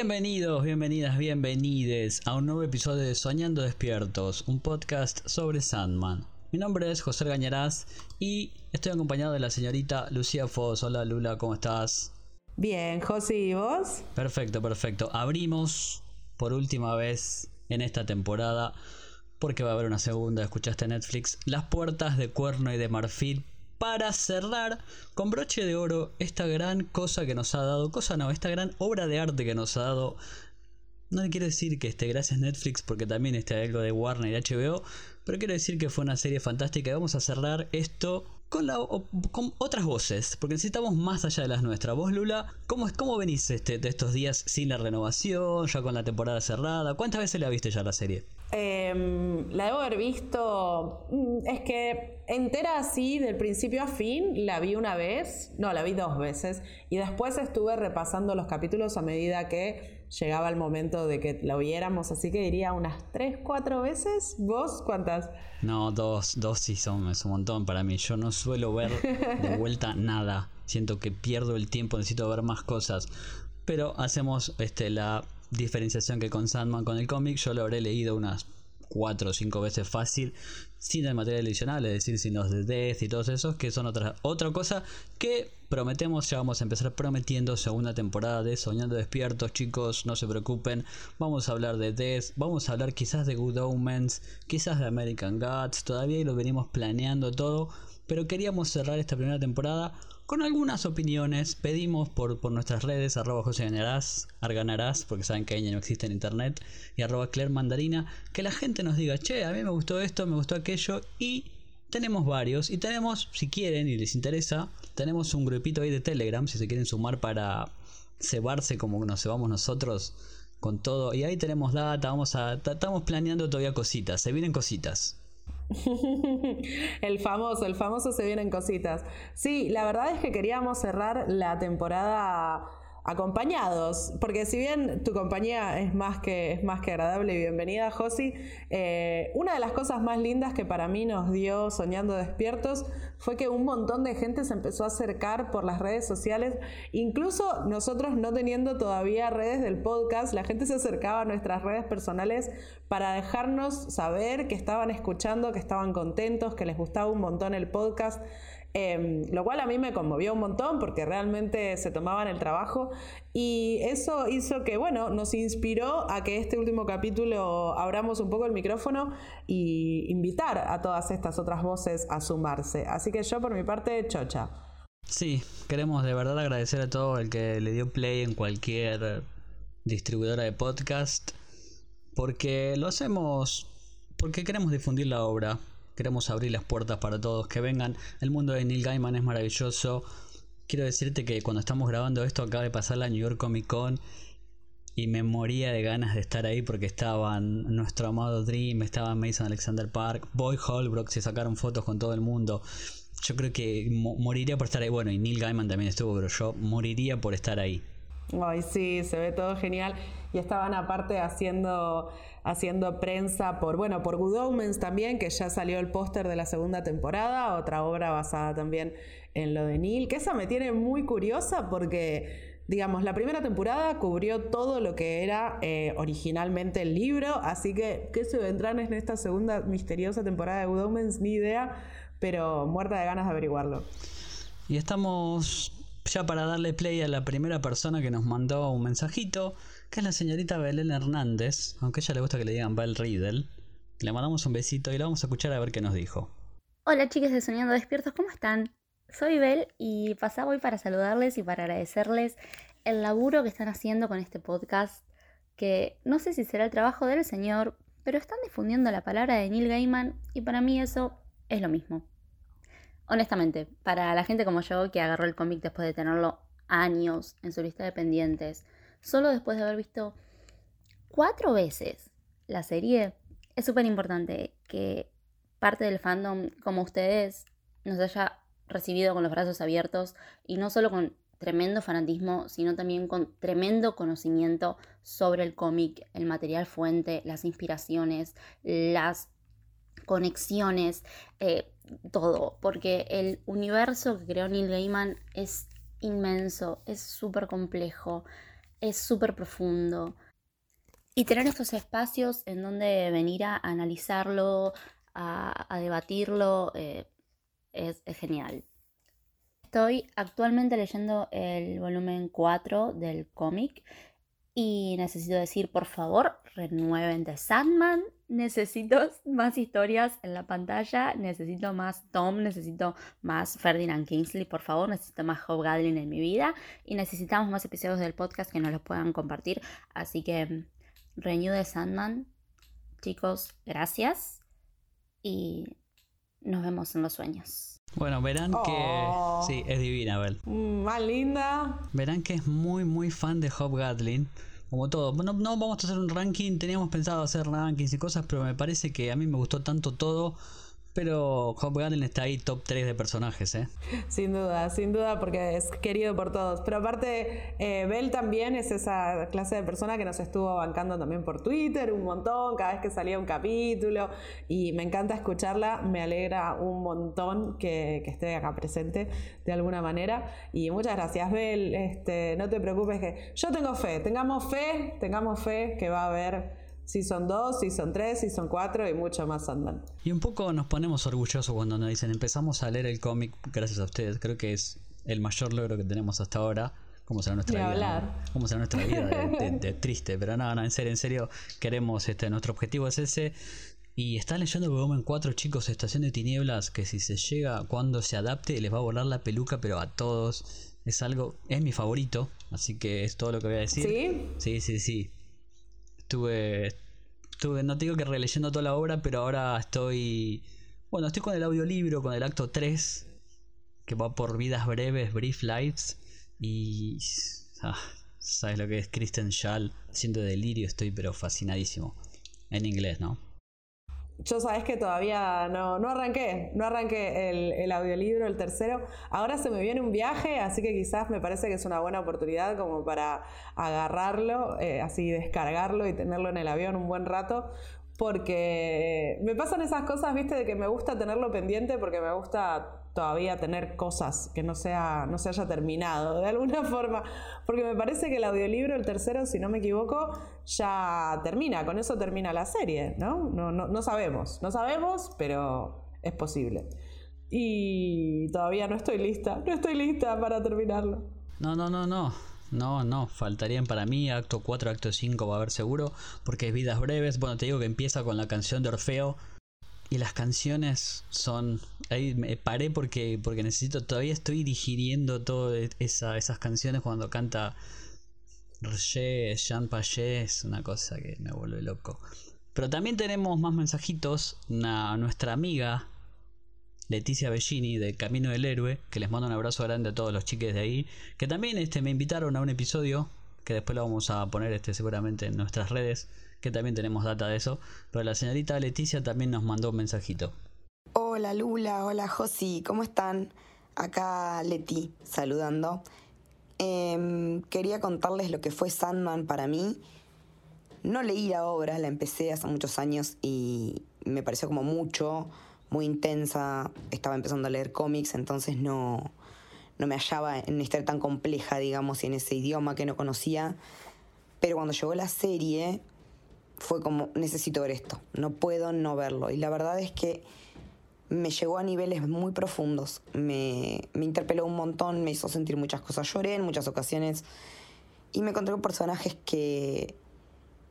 Bienvenidos, bienvenidas, bienvenides a un nuevo episodio de Soñando Despiertos, un podcast sobre Sandman. Mi nombre es José Gañarás y estoy acompañado de la señorita Lucía Foz. Hola Lula, ¿cómo estás? Bien, José, ¿y vos? Perfecto, perfecto. Abrimos por última vez en esta temporada, porque va a haber una segunda, escuchaste Netflix, las puertas de cuerno y de marfil para cerrar con broche de oro esta gran cosa que nos ha dado, cosa no, esta gran obra de arte que nos ha dado. No quiero decir que esté gracias Netflix porque también está algo de Warner y HBO, pero quiero decir que fue una serie fantástica y vamos a cerrar esto con, con otras voces, porque necesitamos más allá de las nuestras. Vos, Lula, ¿cómo, cómo venís este, de estos días sin la renovación, ya con la temporada cerrada? ¿Cuántas veces la viste ya la serie? Em, la debo haber visto. Mm, es que entera así, del principio a fin, la vi una vez. No, la vi dos veces. Y después estuve repasando los capítulos a medida que llegaba el momento de que la viéramos. Así que diría unas tres, cuatro veces. ¿Vos cuántas? No, dos, dos sí son, es un montón para mí. Yo no suelo ver de vuelta nada. Siento que pierdo el tiempo, necesito ver más cosas. Pero hacemos este, la diferenciación que con Sandman con el cómic, yo lo habré leído unas 4 o 5 veces fácil, sin el material adicional, es decir, sin los de Death y todos esos, que son otra, otra cosa que prometemos, ya vamos a empezar prometiendo segunda temporada de Soñando Despiertos, chicos, no se preocupen, vamos a hablar de Death, vamos a hablar quizás de Good Omens, quizás de American Gods, todavía lo venimos planeando todo, pero queríamos cerrar esta primera temporada con algunas opiniones. Pedimos por, por nuestras redes, arroba José Arganarás, porque saben que ella no existe en internet, y arroba Claire Mandarina, que la gente nos diga, che, a mí me gustó esto, me gustó aquello, y tenemos varios, y tenemos, si quieren y les interesa, tenemos un grupito ahí de Telegram, si se quieren sumar para cebarse como nos cebamos nosotros con todo, y ahí tenemos data, vamos a, estamos planeando todavía cositas, se vienen cositas. el famoso, el famoso se vienen cositas. Sí, la verdad es que queríamos cerrar la temporada acompañados, porque si bien tu compañía es más que, es más que agradable y bienvenida, Josi, eh, una de las cosas más lindas que para mí nos dio Soñando Despiertos fue que un montón de gente se empezó a acercar por las redes sociales, incluso nosotros no teniendo todavía redes del podcast, la gente se acercaba a nuestras redes personales para dejarnos saber que estaban escuchando, que estaban contentos, que les gustaba un montón el podcast. Em, lo cual a mí me conmovió un montón porque realmente se tomaban el trabajo y eso hizo que, bueno, nos inspiró a que este último capítulo abramos un poco el micrófono y invitar a todas estas otras voces a sumarse. Así que yo por mi parte, chocha. Sí, queremos de verdad agradecer a todo el que le dio play en cualquier distribuidora de podcast porque lo hacemos porque queremos difundir la obra Queremos abrir las puertas para todos que vengan. El mundo de Neil Gaiman es maravilloso. Quiero decirte que cuando estamos grabando esto acaba de pasar la New York Comic Con y me moría de ganas de estar ahí porque estaban nuestro amado Dream, estaba Mason Alexander Park, Boy Holbrook, se sacaron fotos con todo el mundo. Yo creo que moriría por estar ahí. Bueno, y Neil Gaiman también estuvo, pero yo moriría por estar ahí. Ay, sí, se ve todo genial. Y estaban aparte haciendo, haciendo prensa por, bueno, por Good Omens también, que ya salió el póster de la segunda temporada, otra obra basada también en lo de Neil, que esa me tiene muy curiosa porque, digamos, la primera temporada cubrió todo lo que era eh, originalmente el libro, así que qué se vendrán en esta segunda misteriosa temporada de Good Omens, ni idea, pero muerta de ganas de averiguarlo. Y estamos ya para darle play a la primera persona que nos mandó un mensajito, que es la señorita Belén Hernández, aunque a ella le gusta que le digan Bel Riddle. Le mandamos un besito y la vamos a escuchar a ver qué nos dijo. Hola chicas de Soñando Despiertos, ¿cómo están? Soy Bel y pasaba hoy para saludarles y para agradecerles el laburo que están haciendo con este podcast, que no sé si será el trabajo del señor, pero están difundiendo la palabra de Neil Gaiman y para mí eso es lo mismo. Honestamente, para la gente como yo que agarró el cómic después de tenerlo años en su lista de pendientes, solo después de haber visto cuatro veces la serie, es súper importante que parte del fandom como ustedes nos haya recibido con los brazos abiertos y no solo con tremendo fanatismo, sino también con tremendo conocimiento sobre el cómic, el material fuente, las inspiraciones, las conexiones, eh, todo, porque el universo que creó Neil Gaiman es inmenso, es súper complejo. es súper profundo. Y tener estos espacios en donde venir a analizarlo, a, debatirlo, eh, es, es genial. Estoy actualmente leyendo el volumen 4 del cómic y necesito decir, por favor, renueven The Sandman. Necesito más historias en la pantalla. Necesito más Tom. Necesito más Ferdinand Kingsley, por favor. Necesito más Hobgoblin en mi vida. Y necesitamos más episodios del podcast que nos los puedan compartir. Así que, Renew The Sandman. Chicos, gracias. Y nos vemos en los sueños. Bueno, verán que. Oh. Sí, es divina, Bel. Mm, más linda. Verán que es muy, muy fan de Hobgoblin. Como todo. No, no vamos a hacer un ranking. Teníamos pensado hacer rankings y cosas, pero me parece que a mí me gustó tanto todo pero Hobgoblin está ahí top 3 de personajes, ¿eh? Sin duda, sin duda, porque es querido por todos. Pero aparte, eh, Bell también es esa clase de persona que nos estuvo bancando también por Twitter un montón, cada vez que salía un capítulo. Y me encanta escucharla, me alegra un montón que, esté acá presente de alguna manera. Y muchas gracias, Bell. Este, no te preocupes que yo tengo fe, tengamos fe, tengamos fe que va a haber Season 2, Season 3, Season 4 y mucho más andan. Y un poco nos ponemos orgullosos cuando nos dicen empezamos a leer el cómic gracias a ustedes. Creo que es el mayor logro que tenemos hasta ahora. Como será nuestra vida? ¿Cómo será nuestra vida de, triste? Pero nada, no, en serio, en serio, queremos, este, nuestro objetivo es ese. Y están leyendo volumen 4, chicos, Estación de Tinieblas, que si se llega cuando se adapte, les va a volar la peluca, pero a todos. Es algo, es mi favorito, así que es todo lo que voy a decir. ¿Sí? Sí, sí, sí estuve, estuve, no digo que releyendo toda la obra, pero ahora estoy, bueno, estoy con el audiolibro, con el acto 3, que va por vidas breves, brief lives, y... Ah, ¿Sabes lo que es Kristen Schall? Haciendo delirio, estoy pero fascinadísimo. En inglés, ¿no? Yo sabes que todavía no, no arranqué, no arranqué el, el, audiolibro, el tercero. Ahora se me viene un viaje, así que quizás me parece que es una buena oportunidad como para agarrarlo, eh, así descargarlo y tenerlo en el avión un buen rato, porque me pasan esas cosas, viste, de que me gusta tenerlo pendiente porque me gusta todavía tener cosas que no, sea, no se haya terminado de alguna forma, porque me parece que el audiolibro, el tercero, si no me equivoco, ya termina, con eso termina la serie, ¿no? No, no, no sabemos, no sabemos, pero es posible. Y todavía no estoy lista, no estoy lista para terminarlo. No, no, no, no. No, no, faltarían para mí acto 4, acto 5 va a haber seguro, porque es vidas breves. Bueno, te digo que empieza con la canción de Orfeo, y las canciones son. Ahí me paré porque, porque necesito. Todavía estoy digiriendo todas esas canciones cuando canta Roger, Jean Paget. Es una cosa que me vuelve loco. Pero también tenemos más mensajitos. a nuestra amiga Leticia Bellini de Camino del Héroe. Que les mando un abrazo grande a todos los chiques de ahí. Que también este, me invitaron a un episodio. Que después lo vamos a poner este, seguramente en nuestras redes que también tenemos data de eso. Pero la señorita Leticia también nos mandó un mensajito. Hola Lula, hola Josi, ¿cómo están? Acá Leti saludando. Em, quería contarles lo que fue Sandman para mí. No leí la obra, la empecé hace muchos años y me pareció como mucho, muy intensa. Estaba empezando a leer cómics, entonces no, no me hallaba en historia tan compleja, digamos, y en ese idioma que no conocía. Pero cuando llegó la serie, fue como, necesito ver esto, no puedo no verlo. Y la verdad es que me llegó a niveles muy profundos, me, me interpeló un montón, me hizo sentir muchas cosas, lloré en muchas ocasiones y me encontré con personajes que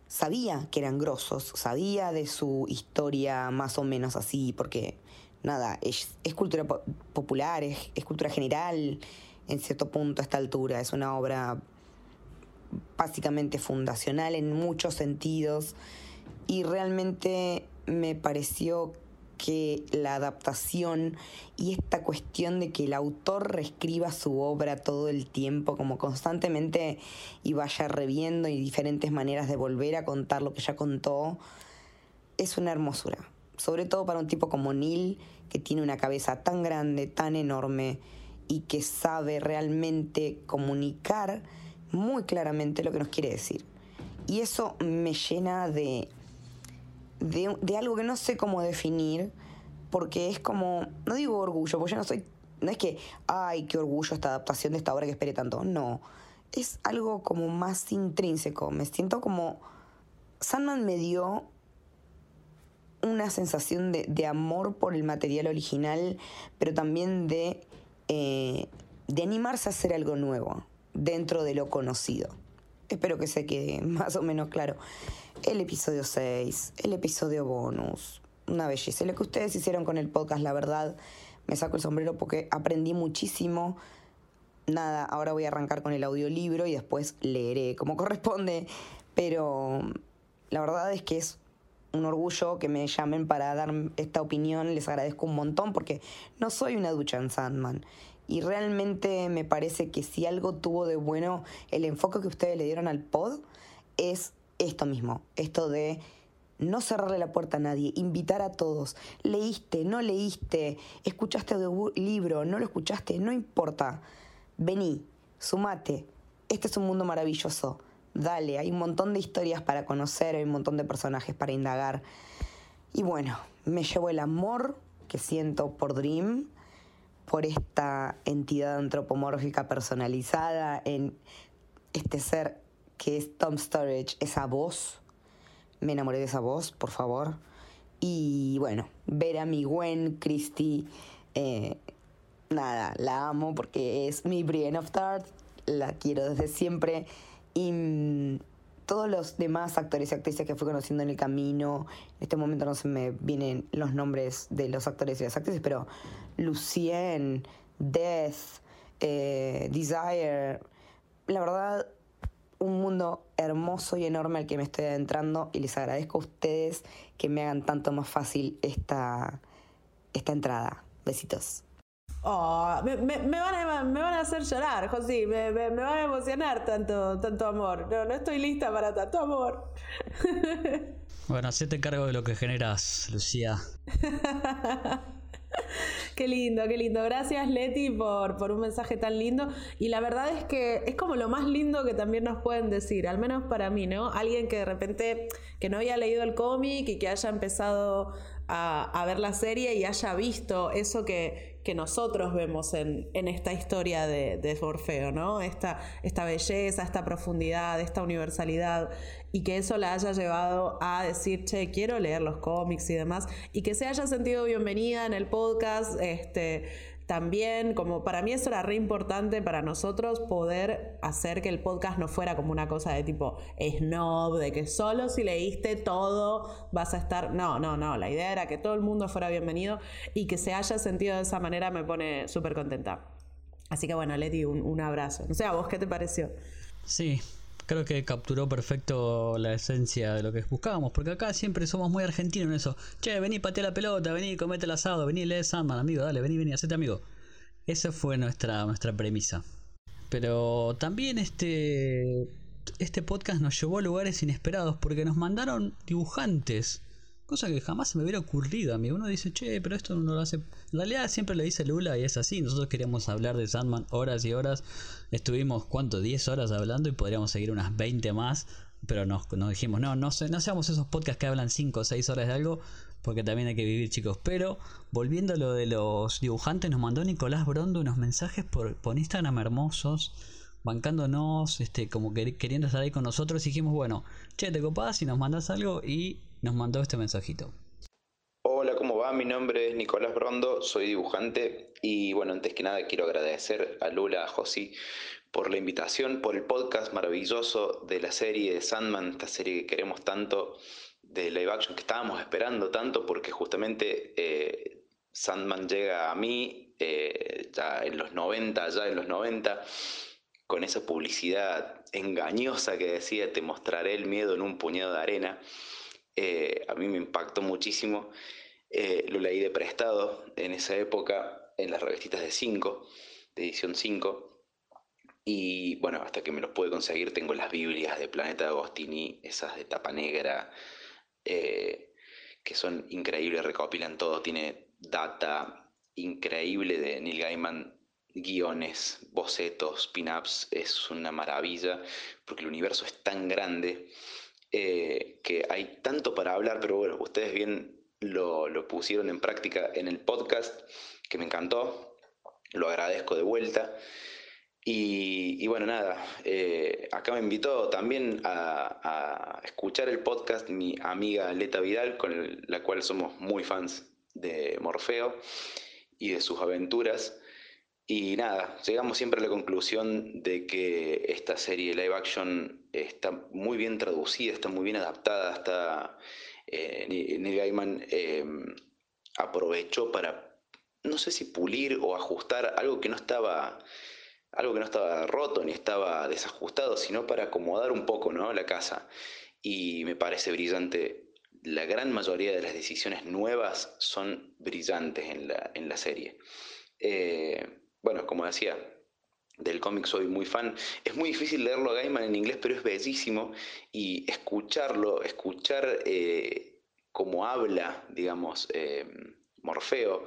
sabía que eran grosos, sabía de su historia más o menos así, porque nada, es, cultura popular, es, es cultura general en cierto punto a esta altura, es una obra básicamente fundacional en muchos sentidos y realmente me pareció que la adaptación y esta cuestión de que el autor reescriba su obra todo el tiempo, como constantemente y vaya reviendo y diferentes maneras de volver a contar lo que ya contó, es una hermosura. Sobre todo para un tipo como Neil, que tiene una cabeza tan grande, tan enorme y que sabe realmente comunicar muy claramente lo que nos quiere decir. Y eso me llena de, de, algo que no sé cómo definir, porque es como, no digo orgullo, porque yo no soy, no es que, ay, qué orgullo esta adaptación de esta obra que esperé tanto, no. es algo como más intrínseco. Me siento como... Sandman me dio una sensación de, amor por el material original, pero también de, eh, de animarse a hacer algo nuevo dentro de lo conocido. Espero que se quede más o menos claro. El episodio 6, el episodio bonus, una belleza. Lo que ustedes hicieron con el podcast, la verdad, me saco el sombrero porque aprendí muchísimo. Nada, ahora voy a arrancar con el audiolibro y después leeré como corresponde. Pero la verdad es que es un orgullo que me llamen para dar esta opinión. Les agradezco un montón porque no soy una ducha en Sandman. Y realmente me parece que si algo tuvo de bueno el enfoque que ustedes le dieron al pod es esto mismo, esto de no cerrarle la puerta a nadie, invitar a todos. Leíste, no leíste, escuchaste el libro, no lo escuchaste, no importa. Vení, sumate. Este es un mundo maravilloso. Dale, hay un montón de historias para conocer, hay un montón de personajes para indagar. Y bueno, me llevo el amor que siento por Dream, por esta entidad antropomórfica personalizada, en este ser que es Tom Storage, esa voz me enamoré de esa voz, por favor. Y bueno, ver a mi Gwen Christie, eh, nada, la amo porque es mi Brienne of Tart, la quiero desde siempre. Y mm, todos los demás actores y actrices que fui conociendo en el camino, en este momento no se me vienen los nombres de los actores y las actrices, pero Lucien, Death, eh, Desire, la verdad un mundo hermoso y enorme al que me estoy adentrando y les agradezco a ustedes que me hagan tanto más fácil esta, esta entrada. Besitos. Oh, me, van a, hacer llorar, José, me, me, van a emocionar tanto, tanto amor. No, no estoy lista para tanto amor. Bueno, te cargo de lo que generas, Lucía. Qué lindo, qué lindo. Gracias Leti por, por un mensaje tan lindo. Y la verdad es que es como lo más lindo que también nos pueden decir, al menos para mí, ¿no? Alguien que de repente que no había leído el cómic y que haya empezado a, ver la serie y haya visto eso que, que nosotros vemos en, en esta historia de, de, Orfeo, ¿no? Esta, esta belleza, esta profundidad, esta universalidad, y que eso la haya llevado a decir, che, quiero leer los cómics y demás, y que se haya sentido bienvenida en el podcast, este, también, como para mí eso era re importante para nosotros poder hacer que el podcast no fuera como una cosa de tipo snob, de que solo si leíste todo vas a estar. No, no, no. La idea era que todo el mundo fuera bienvenido y que se haya sentido de esa manera me pone súper contenta. Así que bueno, Leti, un, un abrazo. No sé, ¿a vos qué te pareció? Sí, creo que capturó perfecto la esencia de lo que buscábamos, porque acá siempre somos muy argentinos en eso. Che, vení, patea la pelota, vení, comete el asado, vení, lee Sandman, amigo, dale, vení, vení, hacete amigo. Esa fue nuestra, nuestra premisa. Pero también este, este podcast nos llevó a lugares inesperados porque nos mandaron dibujantes Cosa que jamás se me hubiera ocurrido a mí. Uno dice, che, pero esto no lo hace. En realidad siempre le dice Lula y es así. Nosotros queríamos hablar de Sandman horas y horas. Estuvimos, ¿cuánto? 10 horas hablando y podríamos seguir unas 20 más. Pero nos, nos dijimos, no, no, no seamos esos podcasts que hablan 5 o 6 horas de algo. Porque también hay que vivir, chicos. Pero volviendo a lo de los dibujantes, nos mandó Nicolás Brondo unos mensajes por, por Instagram hermosos bancándonos, este, como queriendo estar ahí con nosotros, dijimos, bueno, che, te copás y nos mandas algo y nos mandó este mensajito. Hola, ¿cómo va? Mi nombre es Nicolás Brondo, soy dibujante y bueno, antes que nada quiero agradecer a Lula, a Josi por la invitación, por el podcast maravilloso de la serie de Sandman, esta serie que queremos tanto, de live action que estábamos esperando tanto porque justamente eh, Sandman llega a mí eh, ya en los 90, ya en los 90 con esa publicidad engañosa que decía te mostraré el miedo en un puñado de arena. Eh, a mí me impactó muchísimo. Eh, lo leí de prestado en esa época en las revistitas de 5, de edición 5. Y bueno, hasta que me los pude conseguir tengo las Biblias de Planeta Agostini, esas de tapa negra, eh, que son increíbles, recopilan todo, tiene data increíble de Neil Gaiman guiones, bocetos, pin-ups, es una maravilla, porque el universo es tan grande eh, que hay tanto para hablar, pero bueno, ustedes bien lo, lo pusieron en práctica en el podcast, que me encantó, lo agradezco de vuelta. Y, bueno, nada, eh, acá me invitó también a, escuchar el podcast mi amiga Leta Vidal, con la cual somos muy fans de Morfeo y de sus aventuras. Y nada, llegamos siempre a la conclusión de que esta serie live action está muy bien traducida, está muy bien adaptada, está eh, Neil Gaiman em, aprovechó para, no sé si pulir o ajustar algo que no estaba algo que no estaba roto ni estaba desajustado, sino para acomodar un poco ¿no? la casa. Y me parece brillante. La gran mayoría de las decisiones nuevas son brillantes en la, en la serie. Eh, bueno, como decía, del cómic soy muy fan. Es muy difícil leerlo a Gaiman en inglés, pero es bellísimo. Y escucharlo, escuchar eh, cómo habla, digamos, eh, Morfeo,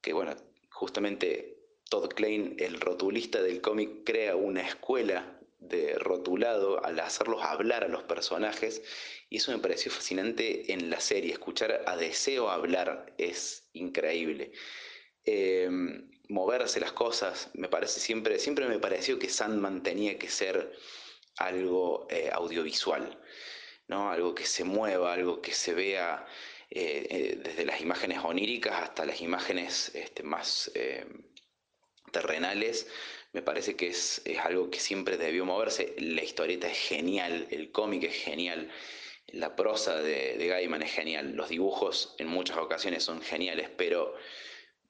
que bueno, justamente Todd Klein, el rotulista del cómic, crea una escuela de rotulado al hacerlos hablar a los personajes y eso me pareció fascinante en la serie, escuchar a Deseo hablar es increíble. Em, moverse las cosas, me parece siempre, siempre me pareció que Sandman tenía que ser algo eh, audiovisual, ¿no? algo que se mueva, algo que se vea eh, eh, desde las imágenes oníricas hasta las imágenes este, más terrenales, me parece que es, algo que siempre debió moverse. La historieta es genial, el cómic es genial, la prosa de, de Gaiman es genial, los dibujos en muchas ocasiones son geniales, pero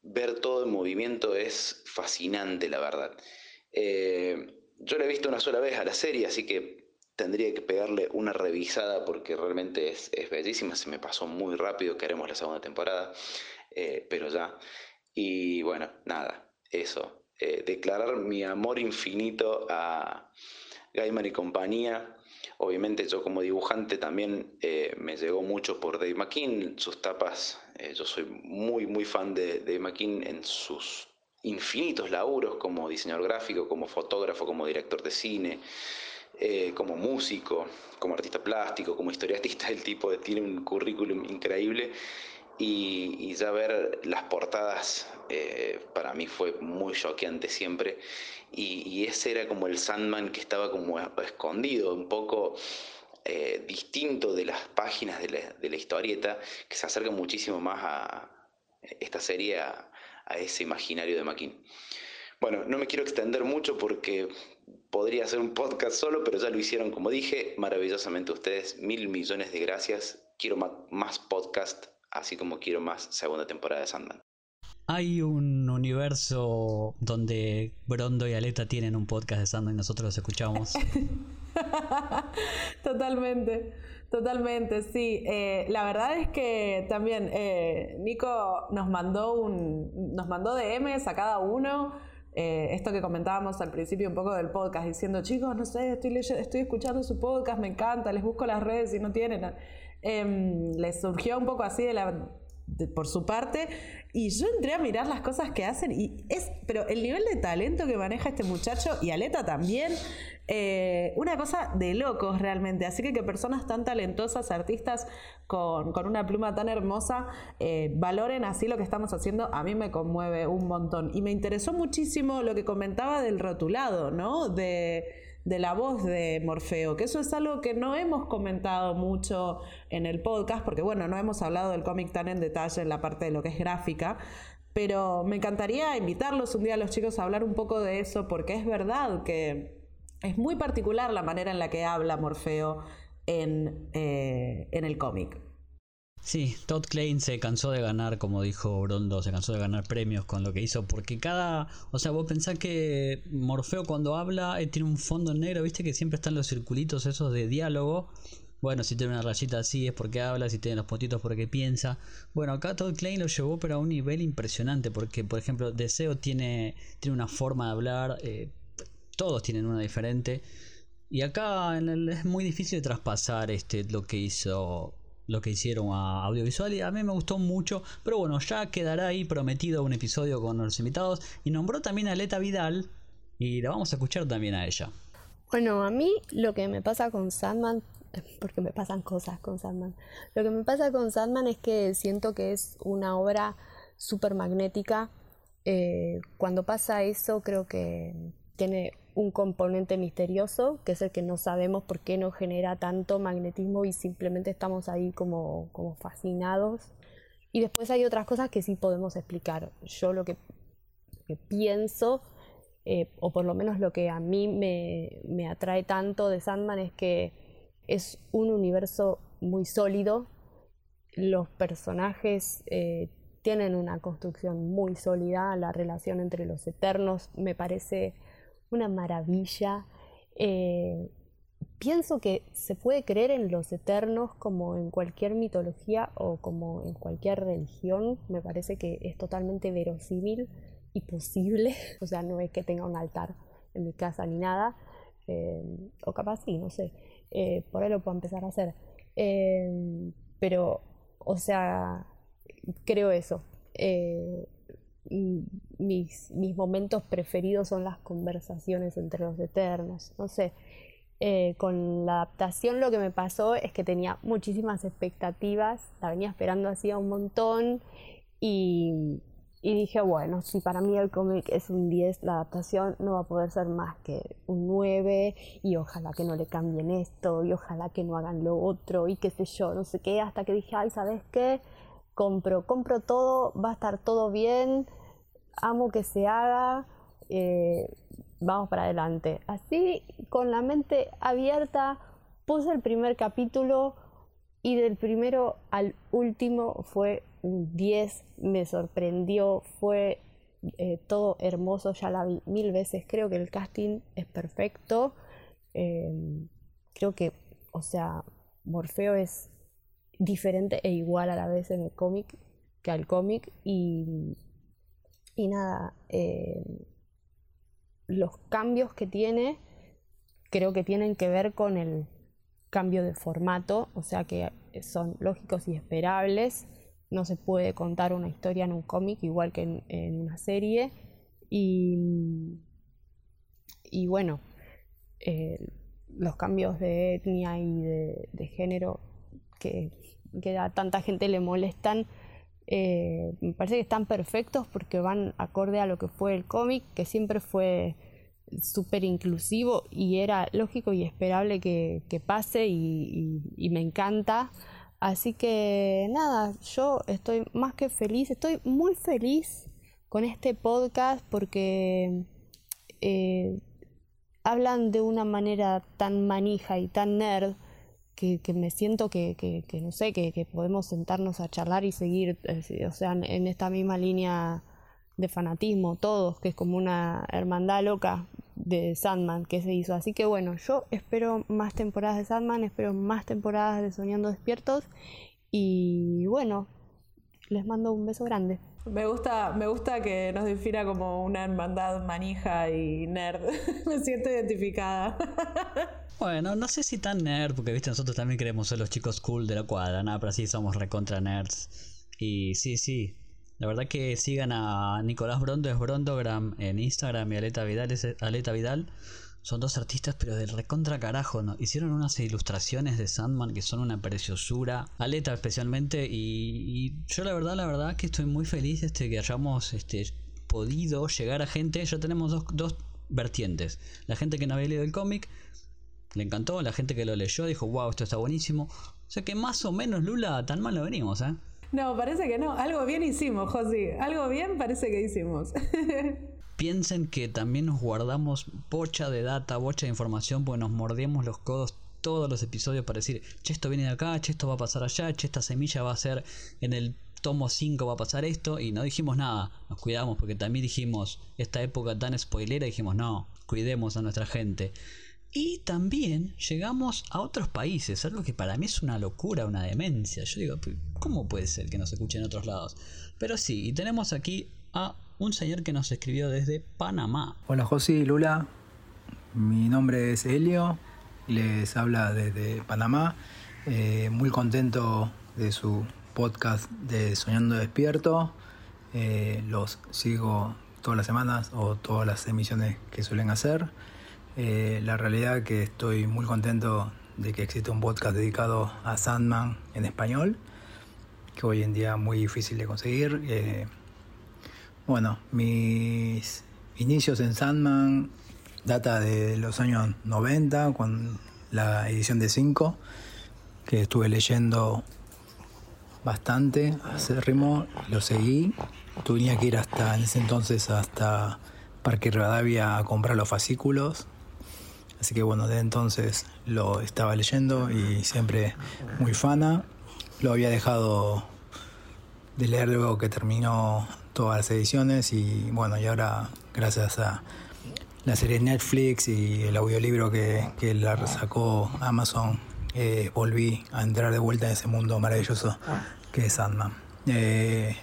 ver todo en movimiento es fascinante, la verdad. Eh, yo la he visto una sola vez a la serie, así que tendría que pegarle una revisada porque realmente es, bellísima, se me pasó muy rápido, queremos la segunda temporada, eh, pero ya. Y bueno, nada, eso, eh, declarar mi amor infinito a Gaiman y compañía. Obviamente yo como dibujante también eh, me llegó mucho por Dave McKean, sus tapas, eh, yo soy muy muy fan de Dave McKean en sus infinitos laburos como diseñador gráfico, como fotógrafo, como director de cine, como músico, como artista plástico, como historiatista, el tipo tiene un currículum increíble y, ya ver las portadas eh, para mí fue muy choqueante siempre y, ese era como el Sandman que estaba como escondido, un poco eh, distinto de las páginas de la, historieta, que se acerca muchísimo más a esta serie, a, ese imaginario de Maquin. Bueno, no me quiero extender mucho porque podría hacer un podcast solo, pero ya lo hicieron, como dije, maravillosamente ustedes. Mil millones de gracias. Quiero más podcast así como quiero más segunda temporada de Sandman. Hay un universo donde Brondo y Aleta tienen un podcast de Sandman y nosotros los escuchamos. totalmente, totalmente, sí. Eh, la verdad es que también eh, Nico nos mandó un, nos mandó DMs a cada uno. Eh, esto que comentábamos al principio un poco del podcast, diciendo, chicos, no sé, estoy, estoy escuchando su podcast, me encanta, les busco las redes y no tienen. Em, le surgió un poco así de la, por su parte y yo entré a mirar las cosas que hacen y es, pero el nivel de talento que maneja este muchacho y Aleta también, eh, una cosa de locos realmente. Así que que personas tan talentosas, artistas con, una pluma tan hermosa, eh, valoren así lo que estamos haciendo, a mí me conmueve un montón. Y me interesó muchísimo lo que comentaba del rotulado, ¿no? De de la voz de Morfeo, que eso es algo que no hemos comentado mucho en el podcast, porque bueno, no hemos hablado del cómic tan en detalle en la parte de lo que es gráfica, pero me encantaría invitarlos un día a los chicos a hablar un poco de eso, porque es verdad que es muy particular la manera en la que habla Morfeo en, eh, en el cómic. Sí, Todd Klein se cansó de ganar, como dijo Brondo, se cansó de ganar premios con lo que hizo, porque cada, o sea, vos pensás que Morfeo cuando habla eh, tiene un fondo negro, viste que siempre están los circulitos esos de diálogo. Bueno, si tiene una rayita así es porque habla, si tiene los puntitos porque piensa. Bueno, acá Todd Klein lo llevó pero a un nivel impresionante, porque por ejemplo Deseo tiene, tiene una forma de hablar, eh, todos tienen una diferente. Y acá es muy difícil de traspasar este, lo que hizo lo que hicieron a audiovisual y a mí me gustó mucho, pero bueno, ya quedará ahí prometido un episodio con los invitados y nombró también a Leta Vidal y la vamos a escuchar también a ella. Bueno, a mí lo que me pasa con Sandman, porque me pasan cosas con Sandman, lo que me pasa con Sandman es que siento que es una obra súper magnética. Eh, cuando pasa eso creo que tiene un componente misterioso, que es el que no sabemos por qué no genera tanto magnetismo y simplemente estamos ahí como, como fascinados. Y después hay otras cosas que sí podemos explicar. Yo lo que, pienso, eh, o por lo menos lo que a mí me, me atrae tanto de Sandman es que es un universo muy sólido, los personajes eh, tienen una construcción muy sólida, la relación entre los eternos me parece una maravilla. Eh, pienso que se puede creer en los eternos como en cualquier mitología o como en cualquier religión, me parece que es totalmente verosímil y posible, o sea, no es que tenga un altar en mi casa ni nada, eh, o capaz sí, no sé, por ahí lo puedo empezar a hacer. pero o sea, creo eso. Mis, mis, momentos preferidos son las conversaciones entre los eternos. No sé, eh, con la adaptación lo que me pasó es que tenía muchísimas expectativas, la venía esperando hacía un montón y, y dije, bueno, si para mí el cómic es un 10, la adaptación no va a poder ser más que un 9 y ojalá que no le cambien esto y ojalá que no hagan lo otro y qué sé yo, no sé qué, hasta que dije, ay, ¿sabes qué? Compro, compro todo, va a estar todo bien, amo que se haga, eh, vamos para adelante. Así, con la mente abierta, puse el primer capítulo y del primero al último fue un 10, me sorprendió, fue eh, todo hermoso, ya la vi mil veces, creo que el casting es perfecto, em, creo que, o sea, Morfeo es diferente e igual a la vez en el cómic que al cómic y, y nada, em, los cambios que tiene creo que tienen que ver con el cambio de formato, o sea que son lógicos y esperables no se puede contar una historia en un cómic igual que en, una serie. Y, y bueno, eh, los cambios de etnia y de, género que, a tanta gente le molestan, eh, me parece que están perfectos porque van acorde a lo que fue el cómic, que siempre fue súper inclusivo y era lógico y esperable que, pase y me encanta. Así que nada, yo estoy más que feliz, estoy muy feliz con este podcast porque eh, hablan de una manera tan manija y tan nerd que, me siento que, que, no sé, que, podemos sentarnos a charlar y seguir, eh, o sea, en esta misma línea de fanatismo, todos, que es como una hermandad loca de Sandman que se hizo. Así que bueno, yo espero más temporadas de Sandman, espero más temporadas de Soñando Despiertos y bueno, les mando un beso grande. Me gusta, me gusta que nos defina como una hermandad manija y nerd. me siento identificada. bueno, no sé si tan nerd, porque viste, nosotros también queremos ser los chicos cool de la cuadra, nada, pero sí somos recontra nerds. Y sí, sí, la verdad que sigan a Nicolás Brondo, es Brondogram en Instagram y Aleta Vidal es Aleta Vidal. Son dos artistas, pero del recontra carajo, ¿no? Hicieron unas ilustraciones de Sandman que son una preciosura. Aleta especialmente. Y, yo la verdad, la verdad que estoy muy feliz este, que hayamos este, podido llegar a gente. Ya tenemos dos, dos vertientes. La gente que no había leído el cómic le encantó. La gente que lo leyó dijo, wow, esto está buenísimo. O sea que más o menos Lula tan mal lo venimos, ¿eh? No, parece que no. Algo bien hicimos, Josi. Algo bien parece que hicimos. Piensen que también nos guardamos bocha de data, bocha de información, porque nos mordíamos los codos todos los episodios para decir, che, esto viene de acá, che, esto va a pasar allá, che, esta semilla va a ser en el tomo 5 va a pasar esto, y no dijimos nada, nos cuidamos porque también dijimos, esta época tan spoilera, dijimos, no, cuidemos a nuestra gente. Y también llegamos a otros países, algo que para mí es una locura, una demencia. Yo digo, ¿cómo puede ser que nos escuchen en otros lados? Pero sí, y tenemos aquí a un señor que nos escribió desde Panamá. Hola José Lula, mi nombre es Helio, les habla desde Panamá. Eh, muy contento de su podcast de Soñando Despierto. Eh, los sigo todas las semanas o todas las emisiones que suelen hacer. Eh, la realidad que estoy muy contento de que existe un podcast dedicado a Sandman en español, que hoy en día es muy difícil de conseguir. Bueno, mis inicios en Sandman data de los años 90, con la edición de 5, que estuve leyendo bastante, hace ritmo, lo seguí. Tenía que ir hasta, en ese entonces, hasta Parque Rivadavia a comprar los fascículos. Así que bueno, desde entonces lo estaba leyendo y siempre muy fana. Lo había dejado de leer luego que terminó todas las ediciones y bueno, y ahora gracias a la serie Netflix y el audiolibro que, que la sacó Amazon, eh, volví a entrar de vuelta en ese mundo maravilloso que es Sandman. Eh,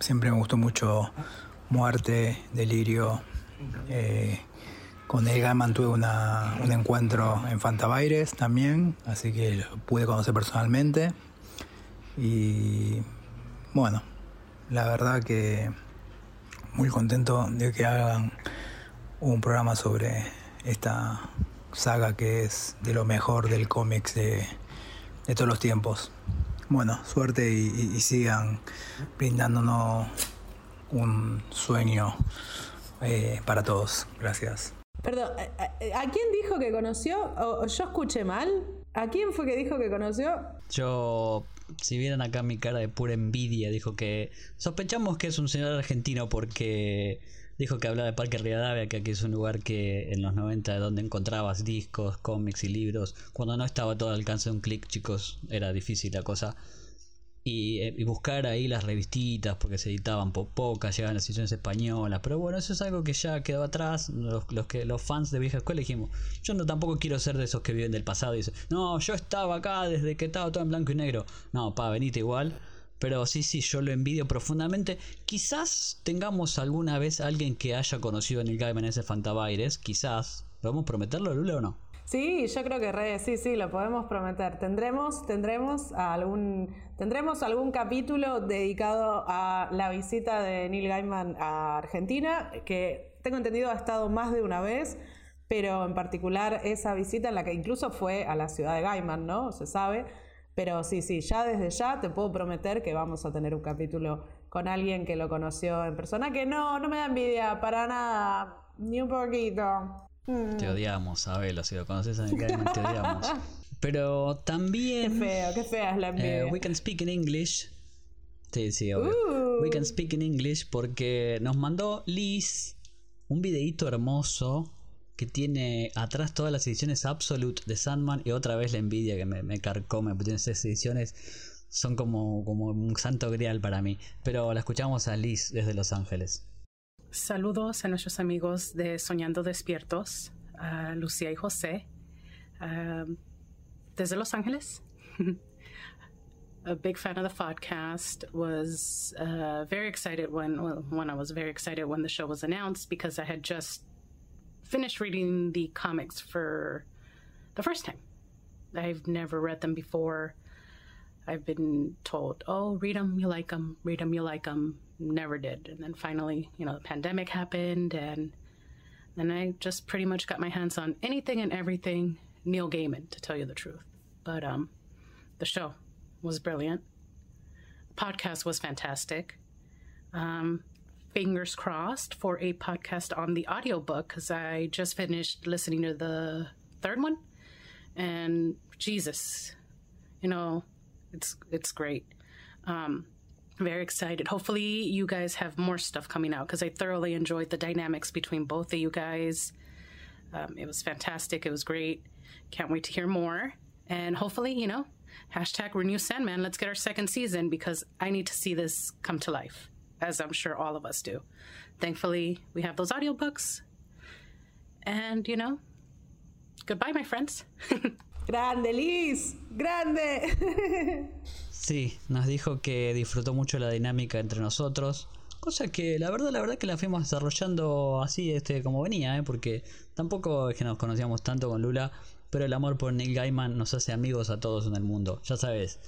siempre me gustó mucho Muerte, Delirio. Eh, con Neil Gaiman tuve una, un encuentro en Fantabaires también, así que lo pude conocer personalmente. Y bueno, la verdad que muy contento de que hagan un programa sobre esta saga que es de lo mejor del cómics de, todos los tiempos. Bueno, suerte y, sigan brindándonos un sueño eh, para todos. Gracias. Perdón, ¿a, quién dijo que conoció? ¿O yo escuché mal? ¿A quién fue que dijo que conoció? Yo si vieran acá mi cara de pura envidia, dijo que sospechamos que es un señor argentino porque dijo que hablaba de Parque Rivadavia, que aquí es un lugar que en los 90 de donde encontrabas discos, cómics y libros, cuando no estaba todo al alcance de un clic, chicos, era difícil la cosa. Eh, y, buscar ahí las revistitas porque se editaban pocas, llegaban las ediciones españolas, pero bueno, eso es algo que ya quedó atrás. Los, los, que, los fans de vieja escuela dijimos, yo no tampoco quiero ser de esos que viven del pasado y dicen, no, yo estaba acá desde que estaba todo en blanco y negro. No, pa, venite igual. Pero sí, sí, yo lo envidio profundamente. Quizás tengamos alguna vez alguien que haya conocido a Neil Gaiman ese Fantabaires, quizás. ¿Podemos prometerlo, Lula, o no? Sí, yo creo que sí, sí, lo podemos prometer. Tendremos, tendremos algún, tendremos algún capítulo dedicado a la visita de Neil Gaiman a Argentina, que tengo entendido ha estado más de una vez, pero en particular esa visita en la que incluso fue a la ciudad de Gaiman, ¿no? Se sabe. Pero sí, sí, ya desde ya te puedo prometer que vamos a tener un capítulo con alguien que lo conoció en persona, que no, no me da envidia para nada, ni un poquito. Te odiamos, Abel, si lo conoces el te odiamos. Pero también. Qué feo, qué fea es la envidia. we can speak in English. Sí, sí, obvio. Uh. We can speak in English porque nos mandó Liz un videíto hermoso que tiene atrás todas las ediciones Absolute de Sandman y otra vez la envidia que me, me carcome, porque esas ediciones son como, como un santo grial para mí. Pero la escuchamos a Liz desde Los Ángeles. Saludos a nuestros amigos de Soñando Despiertos, a Lucía y José, desde Los Ángeles. a big fan of the podcast. Was uh, very excited when well, when I was very excited when the show was announced because I had just finished reading the comics for the first time. I've never read them before. I've been told, "Oh, read them, you like them. Read them, you like them." Never did, and then finally, you know, the pandemic happened, and then I just pretty much got my hands on anything and everything Neil Gaiman, to tell you the truth. But um, the show was brilliant. The podcast was fantastic. Um, fingers crossed for a podcast on the audiobook because I just finished listening to the third one, and Jesus, you know, it's it's great. Um, very excited. Hopefully, you guys have more stuff coming out because I thoroughly enjoyed the dynamics between both of you guys. Um, it was fantastic. It was great. Can't wait to hear more. And hopefully, you know, hashtag renew Sandman. Let's get our second season because I need to see this come to life, as I'm sure all of us do. Thankfully, we have those audiobooks. And, you know, goodbye, my friends. Grande, Liz. Grande. Sí, nos dijo que disfrutó mucho la dinámica entre nosotros. Cosa que la verdad, la verdad que la fuimos desarrollando así, este, como venía, ¿eh? porque tampoco es que nos conocíamos tanto con Lula, pero el amor por Neil Gaiman nos hace amigos a todos en el mundo. Ya sabes,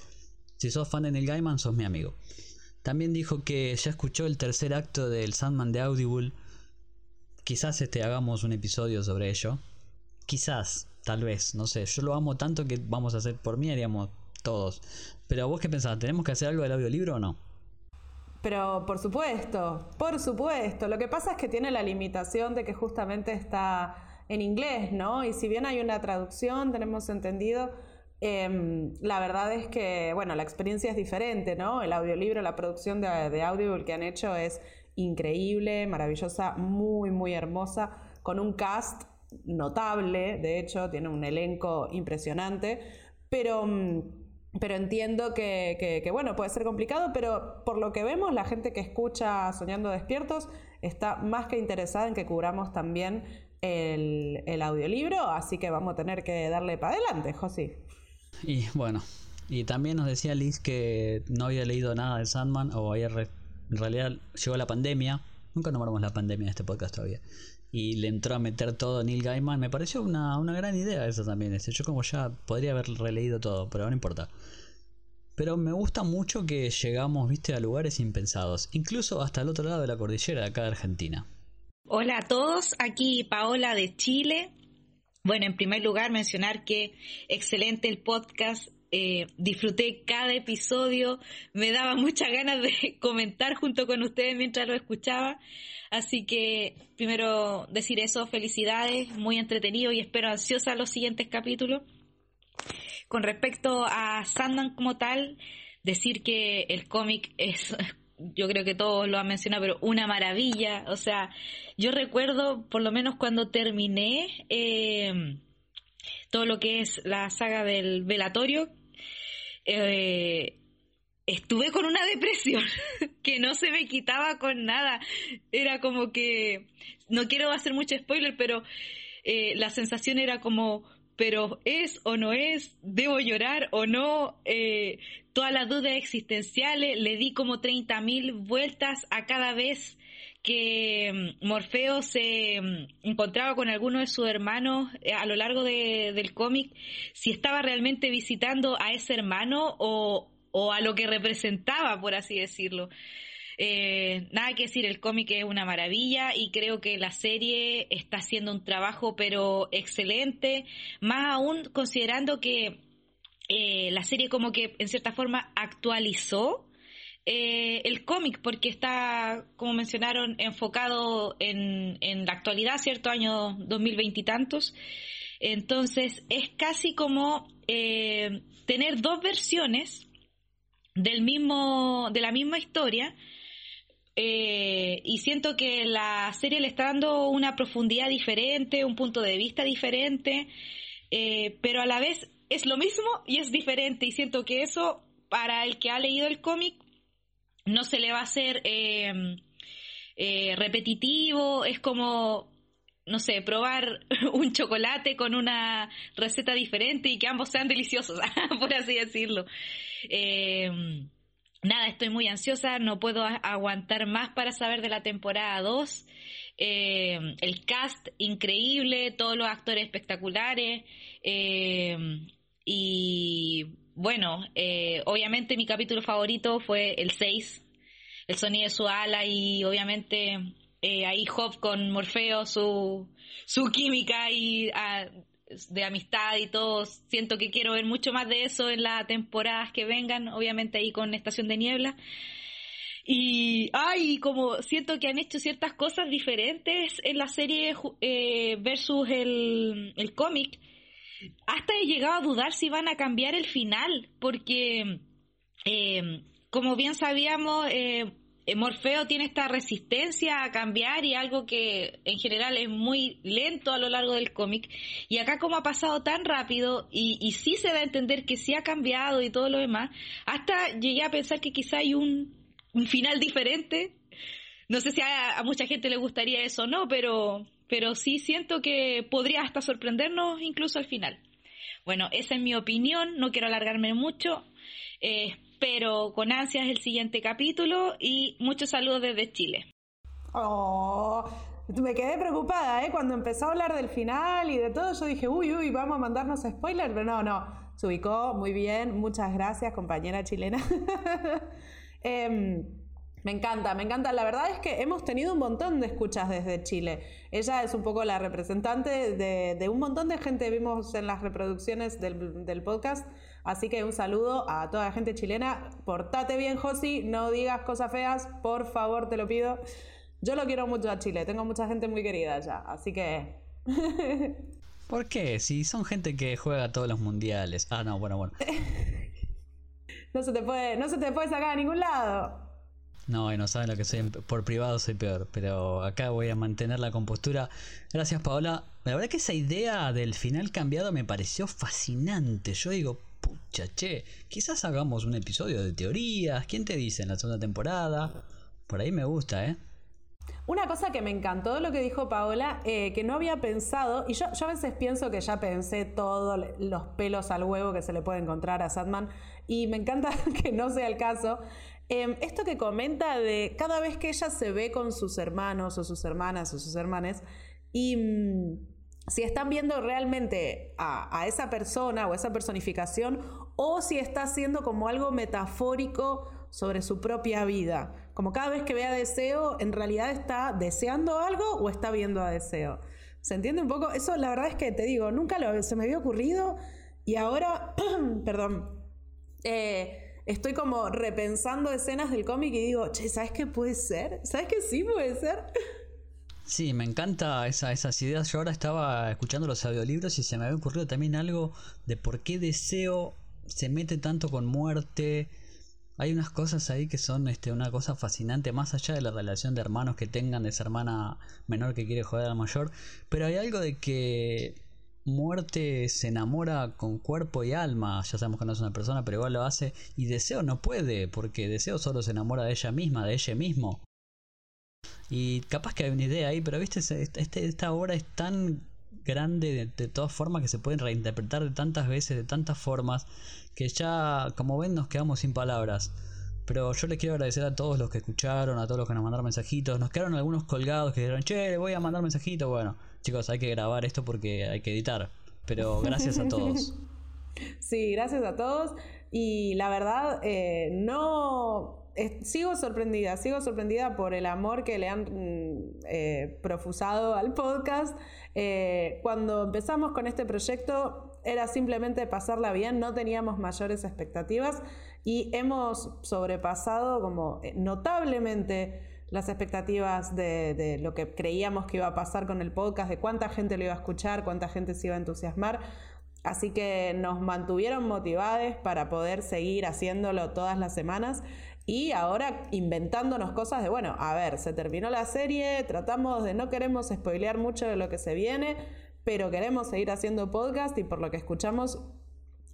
si sos fan de Neil Gaiman, sos mi amigo. También dijo que ya escuchó el tercer acto del Sandman de Audible. Quizás este hagamos un episodio sobre ello. Quizás, tal vez, no sé. Yo lo amo tanto que vamos a hacer por mí, haríamos todos. Pero vos qué pensás, ¿tenemos que hacer algo del audiolibro o no? Pero por supuesto, por supuesto. Lo que pasa es que tiene la limitación de que justamente está en inglés, ¿no? Y si bien hay una traducción, tenemos entendido, em, la verdad es que, bueno, la experiencia es diferente, ¿no? El audiolibro, la producción de, de audio que han hecho es increíble, maravillosa, muy, muy hermosa, con un cast notable, de hecho, tiene un elenco impresionante, pero, mm, pero entiendo que, bueno, puede ser complicado, pero por lo que vemos, la gente que escucha Soñando Despiertos está más que interesada en que cubramos también el, audiolibro, así que vamos a tener que darle para adelante, Josi. Y bueno, y también nos decía Liz que no había leído nada de Sandman o había en realidad llegó la pandemia. Nunca nombramos la pandemia en este podcast todavía y le entró a meter todo Neil Gaiman, me pareció una, gran idea eso también. Yo como ya podría haber releído todo, pero no importa. Pero me gusta mucho que llegamos, viste, a lugares impensados, incluso hasta el otro lado de la cordillera de acá de Argentina. Hola a todos, aquí Paola de Chile. Bueno, en primer lugar mencionar que excelente el podcast, eh, disfruté cada episodio, me daba muchas ganas de comentar junto con ustedes mientras lo escuchaba. Así que primero decir eso, felicidades, muy entretenido y espero ansiosa los siguientes capítulos. Con respecto a Sandman como tal, decir que el cómic es, yo creo que todos lo han mencionado, pero una maravilla. O sea, yo recuerdo, por lo menos cuando terminé eh, todo lo que es la saga del velatorio, eh, estuve con una depresión que no se me quitaba con nada. Era como que, no quiero hacer mucho spoiler, pero eh, la sensación era como, pero es o no es, debo llorar o no, eh, todas las dudas existenciales, le di como 30.000 vueltas a cada vez que mm, Morfeo se mm, encontraba con alguno de sus hermanos eh, a lo largo del cómic, si estaba realmente visitando a ese hermano o, o a lo que representaba, por así decirlo. Eh, nada que decir, el cómic es una maravilla y creo que la serie está haciendo un trabajo pero excelente, más aún considerando que eh, la serie como que en cierta forma actualizó eh, el cómic porque está, como mencionaron, enfocado en, en la actualidad, cierto, año 2020 y tantos. Entonces es casi como tener dos versiones del mismo, de la misma historia. Eh, y siento que la serie le está dando una profundidad diferente, un punto de vista diferente, eh, pero a la vez es lo mismo y es diferente. Y siento que eso, para el que ha leído el cómic, no se le va a hacer eh, repetitivo, es como no sé, probar un chocolate con una receta diferente y que ambos sean deliciosos, por así decirlo. Eh, nada, estoy muy ansiosa, no puedo aguantar más para saber de la temporada 2. Eh, el cast increíble, todos los actores espectaculares. Eh, y bueno, obviamente mi capítulo favorito fue el 6, el sonido de su ala y obviamente ahí Hop con Morfeo, su, su química y ah, de amistad y todo. Siento que quiero ver mucho más de eso en las temporadas que vengan, obviamente ahí con Estación de Niebla. Y, ay, como siento que han hecho ciertas cosas diferentes en la serie eh, versus el, el cómic. Hasta he llegado a dudar si van a cambiar el final, porque, eh, como bien sabíamos, eh, eh, Morfeo tiene esta resistencia a cambiar y algo que en general es muy lento a lo largo del cómic. Y acá como ha pasado tan rápido y, y sí se da a entender que sí ha cambiado y todo lo demás, hasta llegué a pensar que quizá hay un, final diferente. No sé si a, mucha gente le gustaría eso o no, pero, pero sí siento que podría hasta sorprendernos incluso al final. Bueno, esa es mi opinión, no quiero alargarme mucho. Eh, pero con ansias el siguiente capítulo y muchos saludos desde Chile. Oh, me quedé preocupada, ¿eh? Cuando empezó a hablar del final y de todo, yo dije, uy, uy, vamos a mandarnos spoilers, pero no, no, se ubicó muy bien, muchas gracias, compañera chilena. Em, Me encanta, me encanta. La verdad es que hemos tenido un montón de escuchas desde Chile. Ella es un poco la representante de, un montón de gente, vimos en las reproducciones del, podcast. Así que un saludo a toda la gente chilena. Portate bien, Josi, no digas cosas feas, por favor, te lo pido. Yo lo quiero mucho a Chile, tengo mucha gente muy querida allá, así que... ¿Por qué? Si son gente que juega todos los mundiales. Ah, no, bueno, bueno. no se te puede, no se te puede sacar a ningún lado. No, y no saben lo que soy. Por privado soy peor. Pero acá voy a mantener la compostura. Gracias, Paola. La verdad que esa idea del final cambiado me pareció fascinante. Yo digo, pucha, che, quizás hagamos un episodio de teorías. ¿Quién te dice en la segunda temporada? Por ahí me gusta, ¿eh? Una cosa que me encantó lo que dijo Paola, eh, que no había pensado, y yo, yo, a veces pienso que ya pensé todos los pelos al huevo que se le puede encontrar a Sadman, y me encanta que no sea el caso, Em, esto que comenta de cada vez que ella se ve con sus hermanos o sus hermanas o sus hermanes y mm, si están viendo realmente a, esa persona o esa personificación o si está haciendo como algo metafórico sobre su propia vida. Como cada vez que ve a Deseo, en realidad está deseando algo o está viendo a Deseo. ¿Se entiende un poco? Eso la verdad es que te digo, nunca lo, se me había ocurrido y ahora, perdón, eh, estoy como repensando escenas del cómic y digo, ¿sabes qué puede ser? ¿Sabes qué sí puede ser? Sí, me encanta esas ideas. Yo ahora estaba escuchando los audiolibros y se me había ocurrido también algo de por qué Deseo se mete tanto con muerte. Hay unas cosas ahí que son este, una cosa fascinante, más allá de la relación de hermanos que tengan, de esa hermana menor que quiere joder a la mayor. Pero hay algo de que muerte se enamora con cuerpo y alma. Ya sabemos que no es una persona, pero igual lo hace. Y Deseo no puede, porque Deseo solo se enamora de ella misma, de ella mismo. Y capaz que hay una idea ahí, pero viste, este, esta obra es tan grande de, todas formas que se pueden reinterpretar de tantas veces, de tantas formas, que ya, como ven, nos quedamos sin palabras. Pero yo les quiero agradecer a todos los que escucharon, a todos los que nos mandaron mensajitos. Nos quedaron algunos colgados que dijeron, che, le voy a mandar mensajitos. Bueno, chicos, hay que grabar esto porque hay que editar. Pero gracias a todos. Sí, gracias a todos. Y la verdad, eh, no. Sigo sorprendida, sigo sorprendida por el amor que le han mm, eh, profusado al podcast. Eh, cuando empezamos con este proyecto era simplemente pasarla bien, no teníamos mayores expectativas y hemos sobrepasado como notablemente las expectativas de, lo que creíamos que iba a pasar con el podcast, de cuánta gente lo iba a escuchar, cuánta gente se iba a entusiasmar. Así que nos mantuvieron motivados para poder seguir haciéndolo todas las semanas y ahora inventándonos cosas de, bueno, a ver, se terminó la serie, tratamos de no queremos spoilear mucho de lo que se viene, pero queremos seguir haciendo podcast y por lo que escuchamos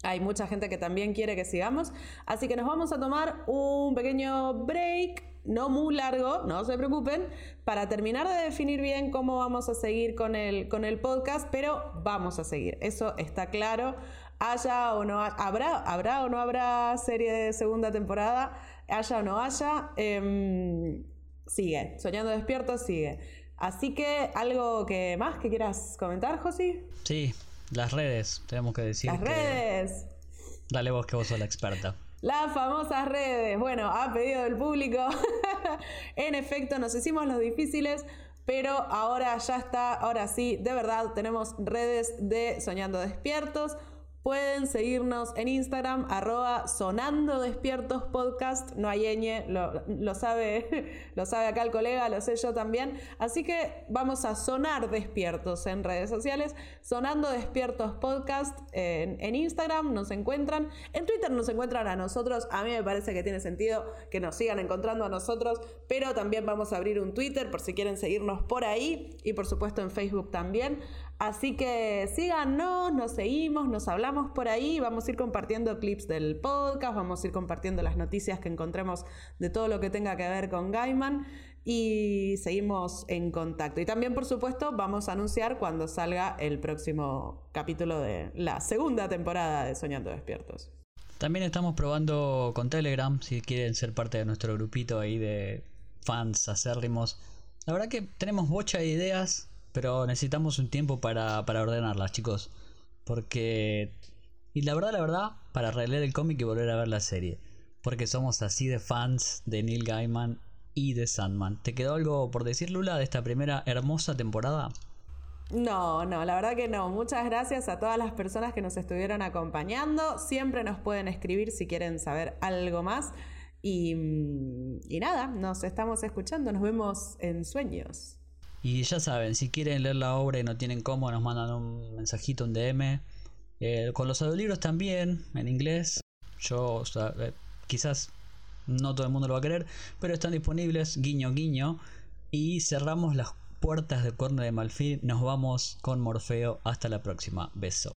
hay mucha gente que también quiere que sigamos. Así que nos vamos a tomar un pequeño break no muy largo, no se preocupen, para terminar de definir bien cómo vamos a seguir con el, con el podcast, pero vamos a seguir, eso está claro. Haya o no habrá, habrá o no habrá serie de segunda temporada, haya o no haya, em, sigue, Soñando Despierto sigue. Así que, ¿algo que más que quieras comentar, Josi? Sí, las redes, tenemos que decir. Las redes. Dale vos que vos sos la experta. Las famosas redes. Bueno, a pedido del público. en efecto, nos hicimos los difíciles, pero ahora ya está, ahora sí, de verdad, tenemos redes de Soñando Despiertos. Pueden seguirnos en Instagram, arroba sonando despiertos podcast. No hay ñ, lo, sabe, lo sabe acá el colega, lo sé yo también. Así que vamos a sonar despiertos en redes sociales. Sonando despiertos podcast en, en Instagram nos encuentran. En Twitter nos encuentran a nosotros. A mí me parece que tiene sentido que nos sigan encontrando a nosotros. Pero también vamos a abrir un Twitter por si quieren seguirnos por ahí. Y por supuesto en Facebook también. Así que síganos, nos seguimos, nos hablamos por ahí, vamos a ir compartiendo clips del podcast, vamos a ir compartiendo las noticias que encontremos de todo lo que tenga que ver con Gaiman y seguimos en contacto. Y también, por supuesto, vamos a anunciar cuando salga el próximo capítulo de la segunda temporada de Soñando Despiertos. También estamos probando con Telegram, si quieren ser parte de nuestro grupito ahí de fans acérrimos. La verdad que tenemos bocha de ideas, pero necesitamos un tiempo para, ordenarlas, chicos. Porque... Y la verdad, la verdad, para releer el cómic y volver a ver la serie. Porque somos así de fans de Neil Gaiman y de Sandman. ¿Te quedó algo por decir, Lula, de esta primera hermosa temporada? No, no, la verdad que no. Muchas gracias a todas las personas que nos estuvieron acompañando. Siempre nos pueden escribir si quieren saber algo más. Y, y nada, nos estamos escuchando. Nos vemos en sueños. Y ya saben, si quieren leer la obra y no tienen cómo, nos mandan un mensajito, un DM. Eh, con los audiolibros también, en inglés. Yo, eh, quizás no todo el mundo lo va a querer, pero están disponibles, guiño, guiño. Y cerramos las puertas de Cuerno de Malfil. Nos vamos con Morfeo. Hasta la próxima. Beso.